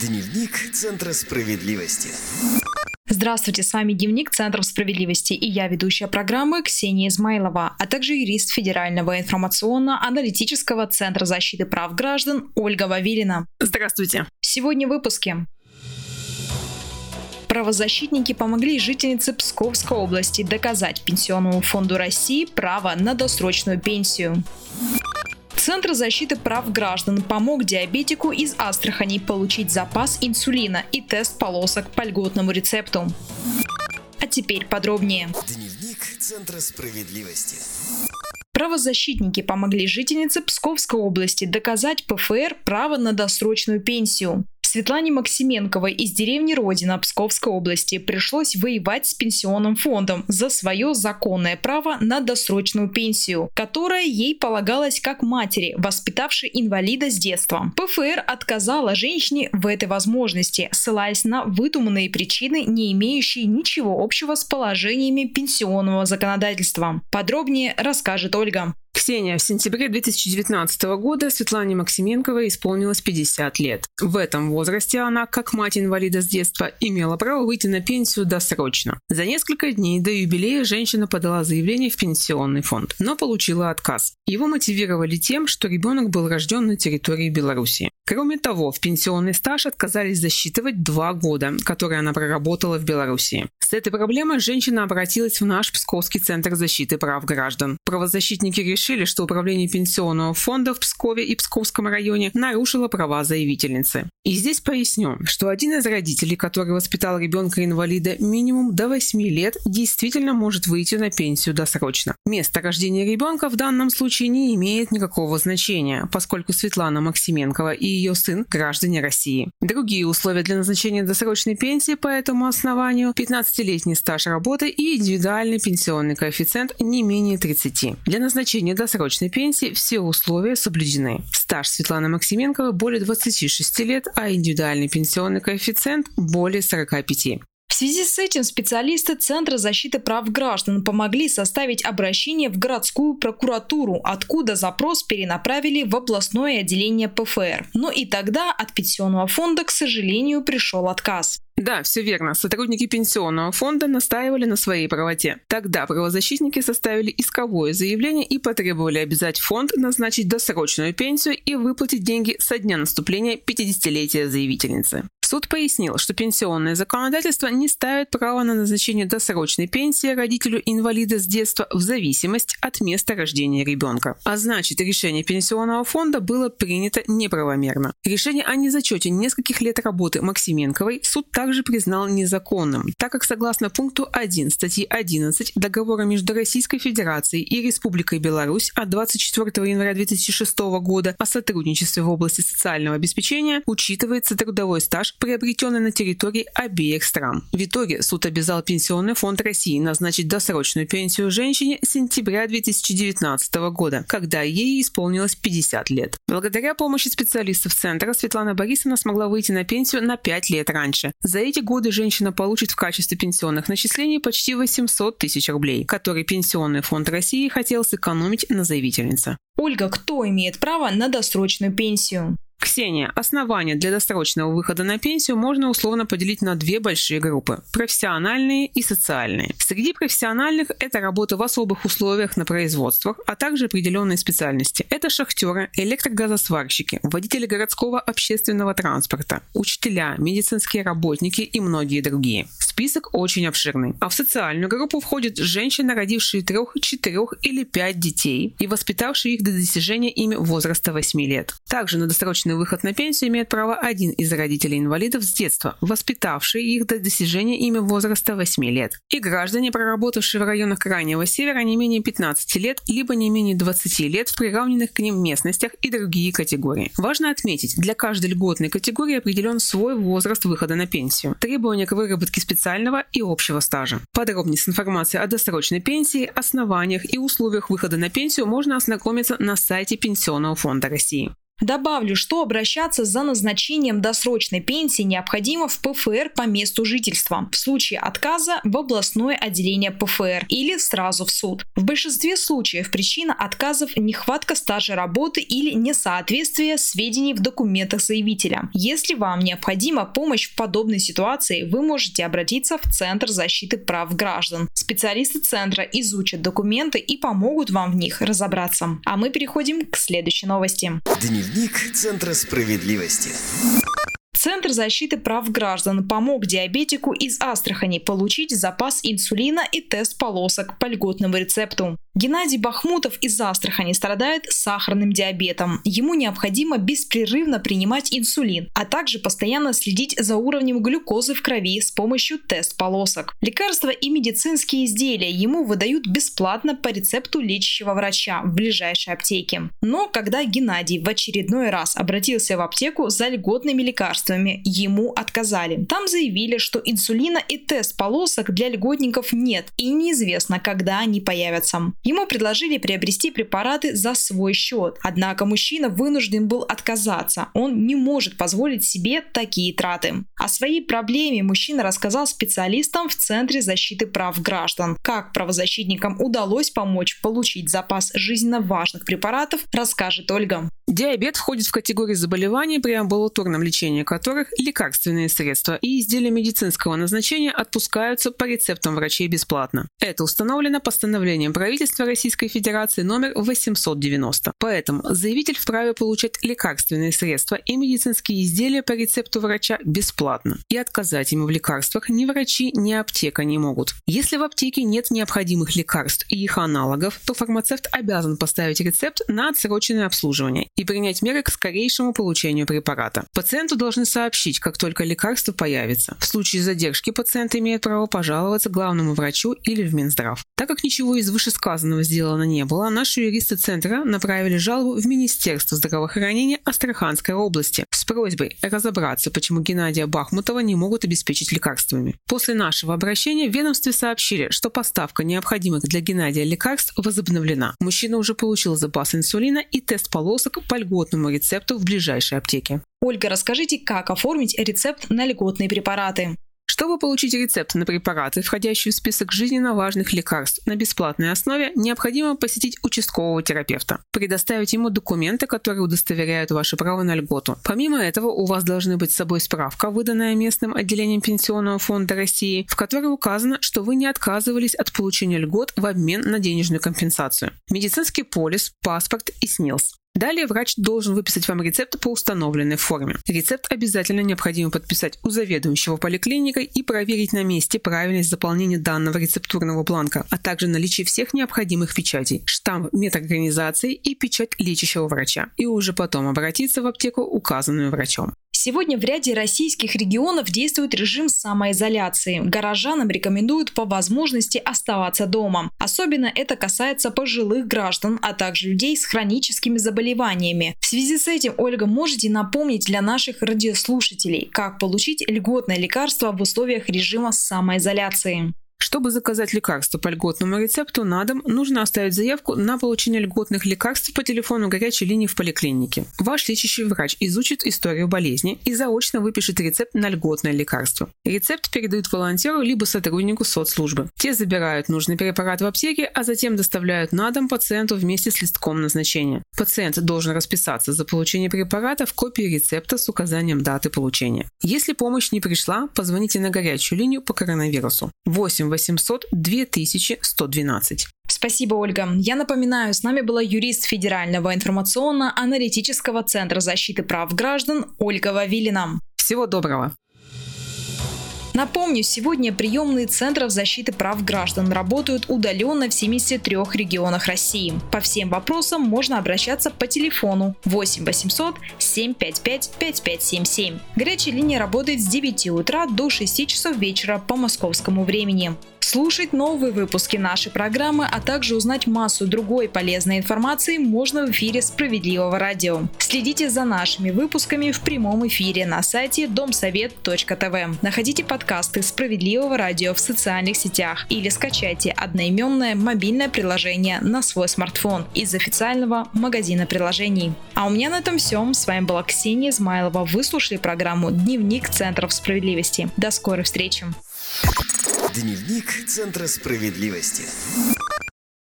Дневник Центра справедливости. Здравствуйте, с вами Дневник Центра справедливости и я ведущая программы Ксения Измайлова, а также юрист Федерального информационно-аналитического Центра защиты прав граждан Ольга Вавилина. Здравствуйте. Сегодня в выпуске. Правозащитники помогли жительнице Псковской области доказать Пенсионному фонду России право на досрочную пенсию. Центр защиты прав граждан помог диабетику из Астрахани получить запас инсулина и тест полосок по льготному рецепту. А теперь подробнее. Дневник Центра справедливости. Правозащитники помогли жительнице Псковской области доказать ПФР право на досрочную пенсию. Светлане Максименковой из деревни Родина Псковской области пришлось воевать с пенсионным фондом за свое законное право на досрочную пенсию, которая ей полагалась как матери, воспитавшей инвалида с детства. ПФР отказала женщине в этой возможности, ссылаясь на выдуманные причины, не имеющие ничего общего с положениями пенсионного законодательства. Подробнее расскажет Ольга. Ксения, в сентябре 2019 года Светлане Максименковой исполнилось 50 лет. В этом возрасте она, как мать инвалида с детства, имела право выйти на пенсию досрочно. За несколько дней до юбилея женщина подала заявление в пенсионный фонд, но получила отказ. Его мотивировали тем, что ребенок был рожден на территории Беларуси. Кроме того, в пенсионный стаж отказались засчитывать два года, которые она проработала в Беларуси. С этой проблемой женщина обратилась в наш Псковский центр защиты прав граждан. Правозащитники решили, что управление пенсионного фонда в Пскове и Псковском районе нарушило права заявительницы. И здесь поясню, что один из родителей, который воспитал ребенка-инвалида минимум до 8 лет, действительно может выйти на пенсию досрочно. Место рождения ребенка в данном случае не имеет никакого значения, поскольку Светлана Максименкова и ее сын – граждане России. Другие условия для назначения досрочной пенсии по этому основанию – 15-летний стаж работы и индивидуальный пенсионный коэффициент не менее 30. Для назначения досрочной пенсии все условия соблюдены. Стаж Светланы Максименковой более 26 лет, а индивидуальный пенсионный коэффициент более 45. Связи с этим специалисты Центра защиты прав граждан помогли составить обращение в городскую прокуратуру, откуда запрос перенаправили в областное отделение ПФР. Но и тогда от пенсионного фонда, к сожалению, пришел отказ. Да, все верно. Сотрудники пенсионного фонда настаивали на своей правоте. Тогда правозащитники составили исковое заявление и потребовали обязать фонд назначить досрочную пенсию и выплатить деньги со дня наступления 50-летия заявительницы. Суд пояснил, что пенсионное законодательство не ставит право на назначение досрочной пенсии родителю инвалида с детства в зависимости от места рождения ребенка. А значит, решение пенсионного фонда было принято неправомерно. Решение о незачете нескольких лет работы Максименковой суд также признал незаконным, так как согласно пункту 1 статьи 11 договора между Российской Федерацией и Республикой Беларусь от 24 января 2006 года о сотрудничестве в области социального обеспечения учитывается трудовой стаж приобретенной на территории обеих стран. В итоге суд обязал Пенсионный фонд России назначить досрочную пенсию женщине с сентября 2019 года, когда ей исполнилось 50 лет. Благодаря помощи специалистов Центра Светлана Борисовна смогла выйти на пенсию на 5 лет раньше. За эти годы женщина получит в качестве пенсионных начислений почти 800 тысяч рублей, которые Пенсионный фонд России хотел сэкономить на заявительнице. Ольга, кто имеет право на досрочную пенсию? Ксения, основания для досрочного выхода на пенсию можно условно поделить на две большие группы – профессиональные и социальные. Среди профессиональных – это работа в особых условиях на производствах, а также определенные специальности. Это шахтеры, электрогазосварщики, водители городского общественного транспорта, учителя, медицинские работники и многие другие. Список очень обширный. А в социальную группу входят женщины, родившие трех, четырех или пять детей и воспитавшие их до достижения ими возраста 8 лет. Также на досрочный выход на пенсию имеет право один из родителей инвалидов с детства, воспитавший их до достижения ими возраста 8 лет. И граждане, проработавшие в районах Крайнего Севера не менее 15 лет, либо не менее 20 лет в приравненных к ним местностях и другие категории. Важно отметить, для каждой льготной категории определен свой возраст выхода на пенсию. Требования к выработке специального и общего стажа. Подробнее с информацией о досрочной пенсии, основаниях и условиях выхода на пенсию можно ознакомиться на сайте Пенсионного фонда России. Добавлю, что обращаться за назначением досрочной пенсии необходимо в ПФР по месту жительства, в случае отказа в областное отделение ПФР или сразу в суд. В большинстве случаев причина отказов – нехватка стажа работы или несоответствие сведений в документах заявителя. Если вам необходима помощь в подобной ситуации, вы можете обратиться в Центр защиты прав граждан. Специалисты центра изучат документы и помогут вам в них разобраться. А мы переходим к следующей новости. Дневник Центра справедливости. Центр защиты прав граждан помог диабетику из Астрахани получить запас инсулина и тест полосок по льготному рецепту. Геннадий Бахмутов из Астрахани страдает сахарным диабетом. Ему необходимо беспрерывно принимать инсулин, а также постоянно следить за уровнем глюкозы в крови с помощью тест-полосок. Лекарства и медицинские изделия ему выдают бесплатно по рецепту лечащего врача в ближайшей аптеке. Но когда Геннадий в очередной раз обратился в аптеку за льготными лекарствами, ему отказали. Там заявили, что инсулина и тест-полосок для льготников нет и неизвестно, когда они появятся. Ему предложили приобрести препараты за свой счет. Однако мужчина вынужден был отказаться. Он не может позволить себе такие траты. О своей проблеме мужчина рассказал специалистам в Центре защиты прав граждан. Как правозащитникам удалось помочь получить запас жизненно важных препаратов, расскажет Ольга. Диабет входит в категорию заболеваний, при амбулаторном лечении которых лекарственные средства и изделия медицинского назначения отпускаются по рецептам врачей бесплатно. Это установлено постановлением правительства Российской Федерации номер 890. Поэтому заявитель вправе получать лекарственные средства и медицинские изделия по рецепту врача бесплатно. И отказать ему в лекарствах ни врачи, ни аптека не могут. Если в аптеке нет необходимых лекарств и их аналогов, то фармацевт обязан поставить рецепт на отсроченное обслуживание и принять меры к скорейшему получению препарата. Пациенту должны сообщить, как только лекарство появится. В случае задержки пациент имеет право пожаловаться главному врачу или в Минздрав. Так как ничего из вышесказанного сделано не было, наши юристы Центра направили жалобу в Министерство здравоохранения Астраханской области с просьбой разобраться, почему Геннадия Бахмутова не могут обеспечить лекарствами. После нашего обращения в ведомстве сообщили, что поставка необходимых для Геннадия лекарств возобновлена. Мужчина уже получил запас инсулина и тест полосок по льготному рецепту в ближайшей аптеке. Ольга, расскажите, как оформить рецепт на льготные препараты? Чтобы получить рецепт на препараты, входящие в список жизненно важных лекарств на бесплатной основе, необходимо посетить участкового терапевта, предоставить ему документы, которые удостоверяют ваше право на льготу. Помимо этого, у вас должны быть с собой справка, выданная местным отделением Пенсионного фонда России, в которой указано, что вы не отказывались от получения льгот в обмен на денежную компенсацию. Медицинский полис, паспорт и СНИЛС. Далее врач должен выписать вам рецепт по установленной форме. Рецепт обязательно необходимо подписать у заведующего поликлиникой и проверить на месте правильность заполнения данного рецептурного бланка, а также наличие всех необходимых печатей, штамп медорганизации и печать лечащего врача. И уже потом обратиться в аптеку, указанную врачом. Сегодня в ряде российских регионов действует режим самоизоляции. Горожанам рекомендуют по возможности оставаться дома. Особенно это касается пожилых граждан, а также людей с хроническими заболеваниями. В связи с этим, Ольга, можете напомнить для наших радиослушателей, как получить льготное лекарство в условиях режима самоизоляции? Чтобы заказать лекарство по льготному рецепту на дом, нужно оставить заявку на получение льготных лекарств по телефону горячей линии в поликлинике. Ваш лечащий врач изучит историю болезни и заочно выпишет рецепт на льготное лекарство. Рецепт передают волонтеру либо сотруднику соцслужбы. Те забирают нужный препарат в аптеке, а затем доставляют на дом пациенту вместе с листком назначения. Пациент должен расписаться за получение препарата в копии рецепта с указанием даты получения. Если помощь не пришла, позвоните на горячую линию по коронавирусу 8 800 2112. Спасибо, Ольга. Я напоминаю, с нами была юрист Федерального информационно-аналитического центра защиты прав граждан Ольга Вавилина. Всего доброго! Напомню, сегодня приемные центров защиты прав граждан работают удаленно в 73 регионах России. По всем вопросам можно обращаться по телефону 8 800 755 5577. Горячая линия работает с 9 утра до 6 часов вечера по московскому времени. Слушать новые выпуски нашей программы, а также узнать массу другой полезной информации можно в эфире Справедливого радио. Следите за нашими выпусками в прямом эфире на сайте домсовет.тв. Находите подкасты Справедливого радио в социальных сетях или скачайте одноименное мобильное приложение на свой смартфон из официального магазина приложений. А у меня на этом все. С вами была Ксения Измайлова. Вы слушали программу «Дневник Центров справедливости». До скорой встречи. Дневник Центра справедливости.